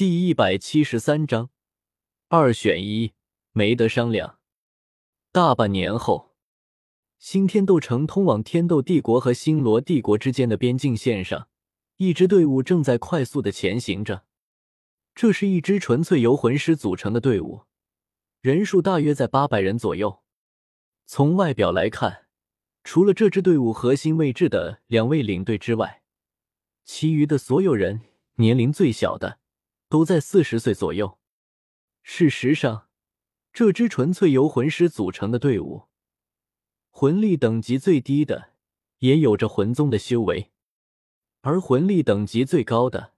第一百七十三章，二选一，没得商量。大半年后，新天斗城通往天斗帝国和星罗帝国之间的边境线上，一支队伍正在快速的前行着。这是一支纯粹由魂师组成的队伍，人数大约在八百人左右。从外表来看，除了这支队伍核心位置的两位领队之外，其余的所有人年龄最小的。都在四十岁左右。事实上，这支纯粹由魂师组成的队伍，魂力等级最低的也有着魂宗的修为，而魂力等级最高的，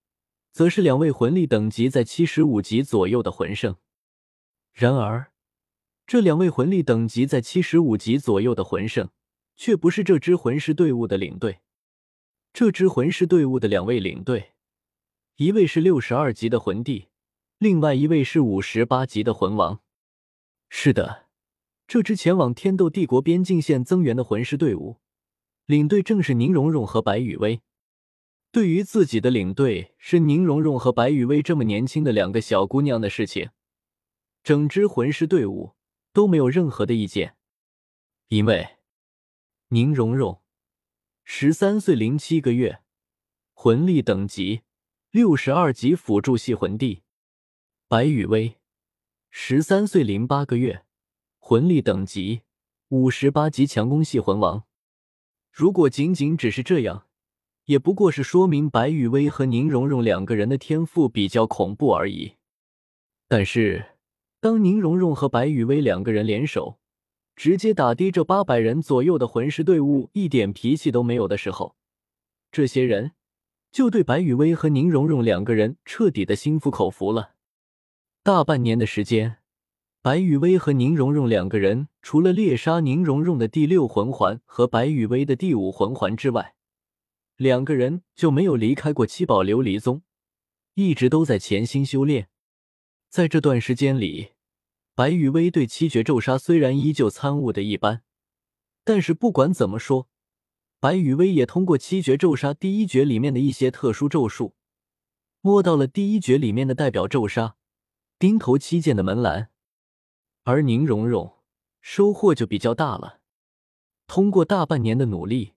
则是两位魂力等级在七十五级左右的魂圣。然而，这两位魂力等级在七十五级左右的魂圣，却不是这支魂师队伍的领队。这支魂师队伍的两位领队。一位是六十二级的魂帝，另外一位是五十八级的魂王。是的，这支前往天斗帝国边境线增援的魂师队伍，领队正是宁荣荣和白雨薇。对于自己的领队是宁荣荣和白雨薇这么年轻的两个小姑娘的事情，整支魂师队伍都没有任何的意见，因为宁荣荣十三岁零七个月，魂力等级。六十二级辅助系魂帝白羽薇，十三岁零八个月，魂力等级五十八级强攻系魂王。如果仅仅只是这样，也不过是说明白羽薇和宁荣荣两个人的天赋比较恐怖而已。但是，当宁荣荣和白羽薇两个人联手，直接打低这八百人左右的魂师队伍，一点脾气都没有的时候，这些人。就对白雨薇和宁荣荣两个人彻底的心服口服了。大半年的时间，白雨薇和宁荣荣两个人除了猎杀宁荣荣的第六魂环和白雨薇的第五魂环之外，两个人就没有离开过七宝琉璃宗，一直都在潜心修炼。在这段时间里，白雨薇对七绝咒杀虽然依旧参悟的一般，但是不管怎么说。白羽薇也通过七绝咒杀第一绝里面的一些特殊咒术，摸到了第一绝里面的代表咒杀钉头七剑的门栏，而宁荣荣收获就比较大了。通过大半年的努力，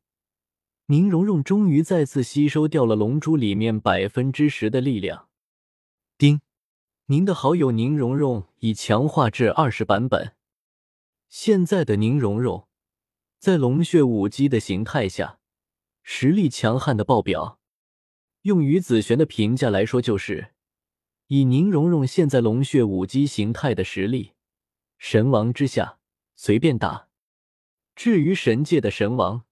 宁荣荣终于再次吸收掉了龙珠里面百分之十的力量。丁，您的好友宁荣荣已强化至二十版本，现在的宁荣荣。在龙血武姬的形态下，实力强悍的爆表。用于子璇的评价来说，就是以宁荣荣现在龙血武姬形态的实力，神王之下随便打。至于神界的神王，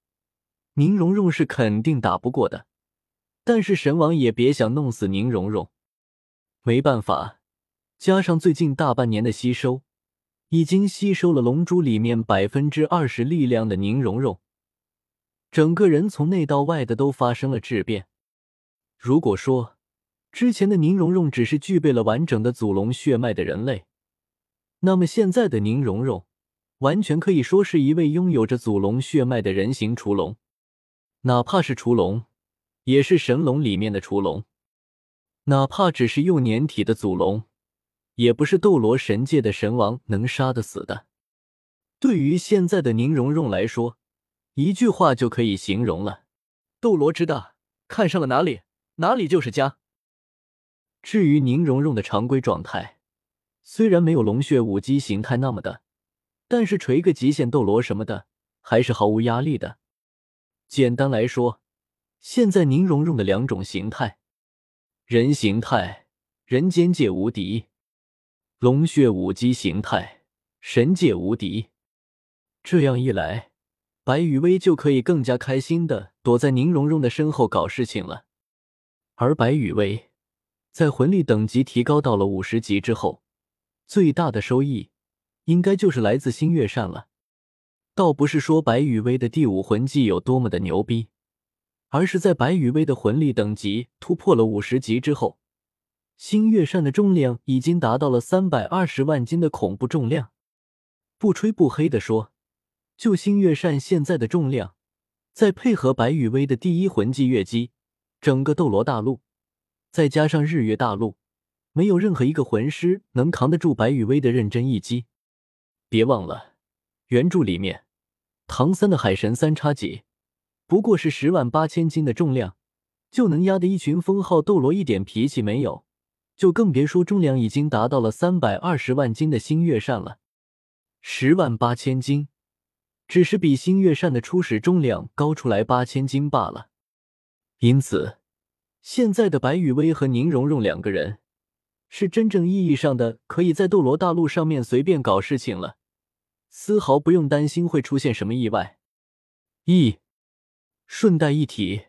宁荣荣是肯定打不过的。但是神王也别想弄死宁荣荣。没办法，加上最近大半年的吸收。已经吸收了龙珠里面百分之二十力量的宁荣荣，整个人从内到外的都发生了质变。如果说之前的宁荣荣只是具备了完整的祖龙血脉的人类，那么现在的宁荣荣完全可以说是一位拥有着祖龙血脉的人形雏龙。哪怕是雏龙，也是神龙里面的雏龙；哪怕只是幼年体的祖龙。也不是斗罗神界的神王能杀得死的。对于现在的宁荣荣来说，一句话就可以形容了：斗罗之大，看上了哪里，哪里就是家。至于宁荣荣的常规状态，虽然没有龙血武姬形态那么的，但是锤个极限斗罗什么的，还是毫无压力的。简单来说，现在宁荣荣的两种形态：人形态，人间界无敌。龙血武姬形态，神界无敌。这样一来，白羽薇就可以更加开心的躲在宁荣荣的身后搞事情了。而白羽薇在魂力等级提高到了五十级之后，最大的收益应该就是来自星月扇了。倒不是说白羽薇的第五魂技有多么的牛逼，而是在白羽薇的魂力等级突破了五十级之后。星月扇的重量已经达到了三百二十万斤的恐怖重量。不吹不黑的说，就星月扇现在的重量，再配合白羽薇的第一魂技月姬，整个斗罗大陆，再加上日月大陆，没有任何一个魂师能扛得住白羽薇的认真一击。别忘了，原著里面唐三的海神三叉戟不过是十万八千斤的重量，就能压得一群封号斗罗一点脾气没有，就更别说重量已经达到了三百二十万斤的星月扇了。十万八千斤，只是比星月扇的初始重量高出来八千斤罢了。因此，现在的白羽薇和宁荣荣两个人，是真正意义上的可以在斗罗大陆上面随便搞事情了。丝毫不用担心会出现什么意外。一顺带一提，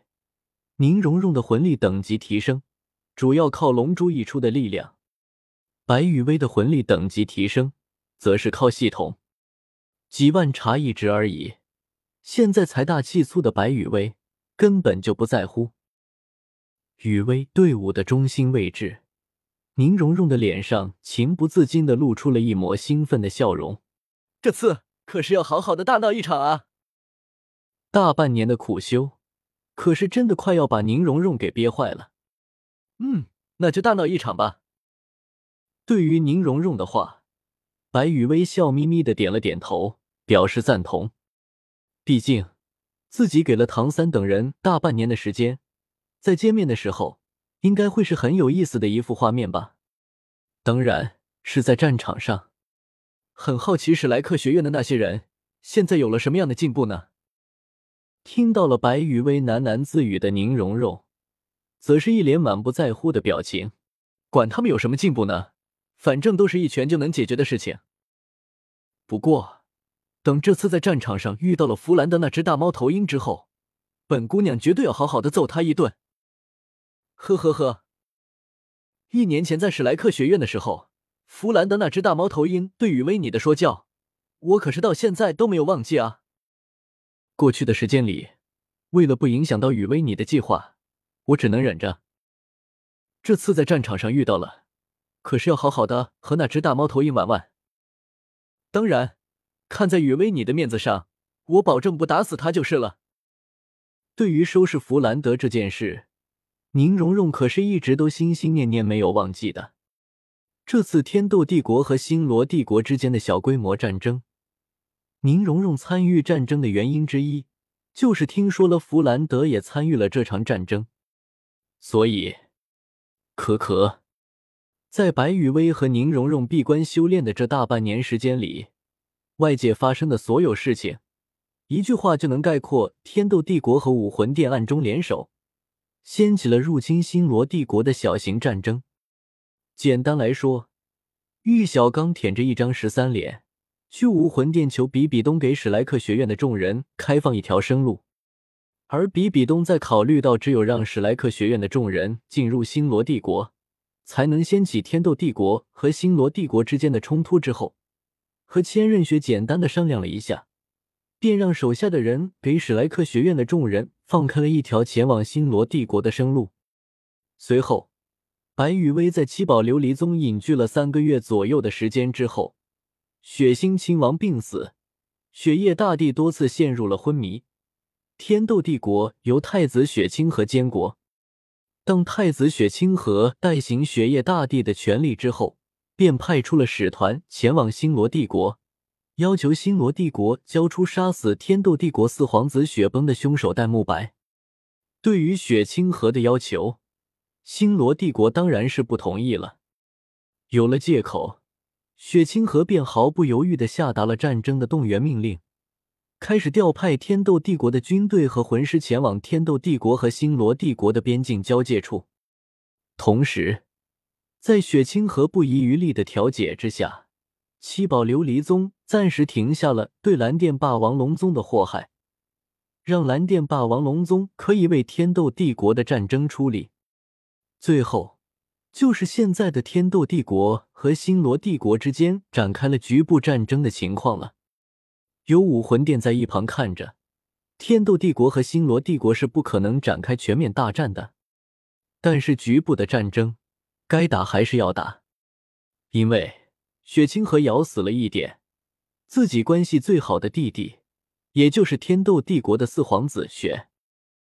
宁荣荣的魂力等级提升主要靠龙珠溢出的力量，白羽薇的魂力等级提升则是靠系统。几万茶一值而已。现在财大气粗的白羽薇根本就不在乎。雨薇队伍的中心位置，宁荣荣的脸上情不自禁的露出了一抹兴奋的笑容。这次可是要好好的大闹一场啊！大半年的苦修，可是真的快要把宁荣荣给憋坏了。嗯，那就大闹一场吧。对于宁荣荣的话，白雨薇笑眯眯的点了点头，表示赞同。毕竟自己给了唐三等人大半年的时间，在见面的时候，应该会是很有意思的一幅画面吧。当然是在战场上。很好奇史莱克学院的那些人现在有了什么样的进步呢？听到了白羽薇喃喃自语的宁荣荣，则是一脸满不在乎的表情。管他们有什么进步呢，反正都是一拳就能解决的事情。不过，等这次在战场上遇到了弗兰德那只大猫头鹰之后，本姑娘绝对要好好的揍他一顿。呵呵呵，一年前在史莱克学院的时候。弗兰德那只大猫头鹰对雨薇你的说教，我可是到现在都没有忘记啊。过去的时间里，为了不影响到雨薇你的计划，我只能忍着。这次在战场上遇到了，可是要好好的和那只大猫头鹰玩玩。当然，看在雨薇你的面子上，我保证不打死他就是了。对于收拾弗兰德这件事，宁荣荣可是一直都心心念念没有忘记的。这次天斗帝国和星罗帝国之间的小规模战争，宁荣荣参与战争的原因之一，就是听说了弗兰德也参与了这场战争。所以，可可，在白羽薇和宁荣荣闭关修炼的这大半年时间里，外界发生的所有事情，一句话就能概括：天斗帝国和武魂殿暗中联手，掀起了入侵星罗帝国的小型战争。简单来说，玉小刚舔着一张十三脸，去武魂殿求比比东给史莱克学院的众人开放一条生路，而比比东在考虑到只有让史莱克学院的众人进入星罗帝国，才能掀起天斗帝国和星罗帝国之间的冲突之后，和千仞雪简单的商量了一下，便让手下的人给史莱克学院的众人放开了一条前往星罗帝国的生路，随后。白羽薇在七宝琉璃宗隐居了三个月左右的时间之后，血星亲王病死，雪夜大帝多次陷入了昏迷。天斗帝国由太子雪清河监国。当太子雪清河代行雪夜大帝的权力之后，便派出了使团前往星罗帝国，要求星罗帝国交出杀死天斗帝国四皇子雪崩的凶手戴沐白。对于雪清河的要求，星罗帝国当然是不同意了。有了借口，雪清河便毫不犹豫地下达了战争的动员命令，开始调派天斗帝国的军队和魂师前往天斗帝国和星罗帝国的边境交界处。同时，在雪清河不遗余力的调解之下，七宝琉璃宗暂时停下了对蓝电霸王龙宗的祸害，让蓝电霸王龙宗可以为天斗帝国的战争出力。最后，就是现在的天斗帝国和星罗帝国之间展开了局部战争的情况了。有武魂殿在一旁看着，天斗帝国和星罗帝国是不可能展开全面大战的。但是局部的战争，该打还是要打，因为雪清河咬死了一点自己关系最好的弟弟，也就是天斗帝国的四皇子雪。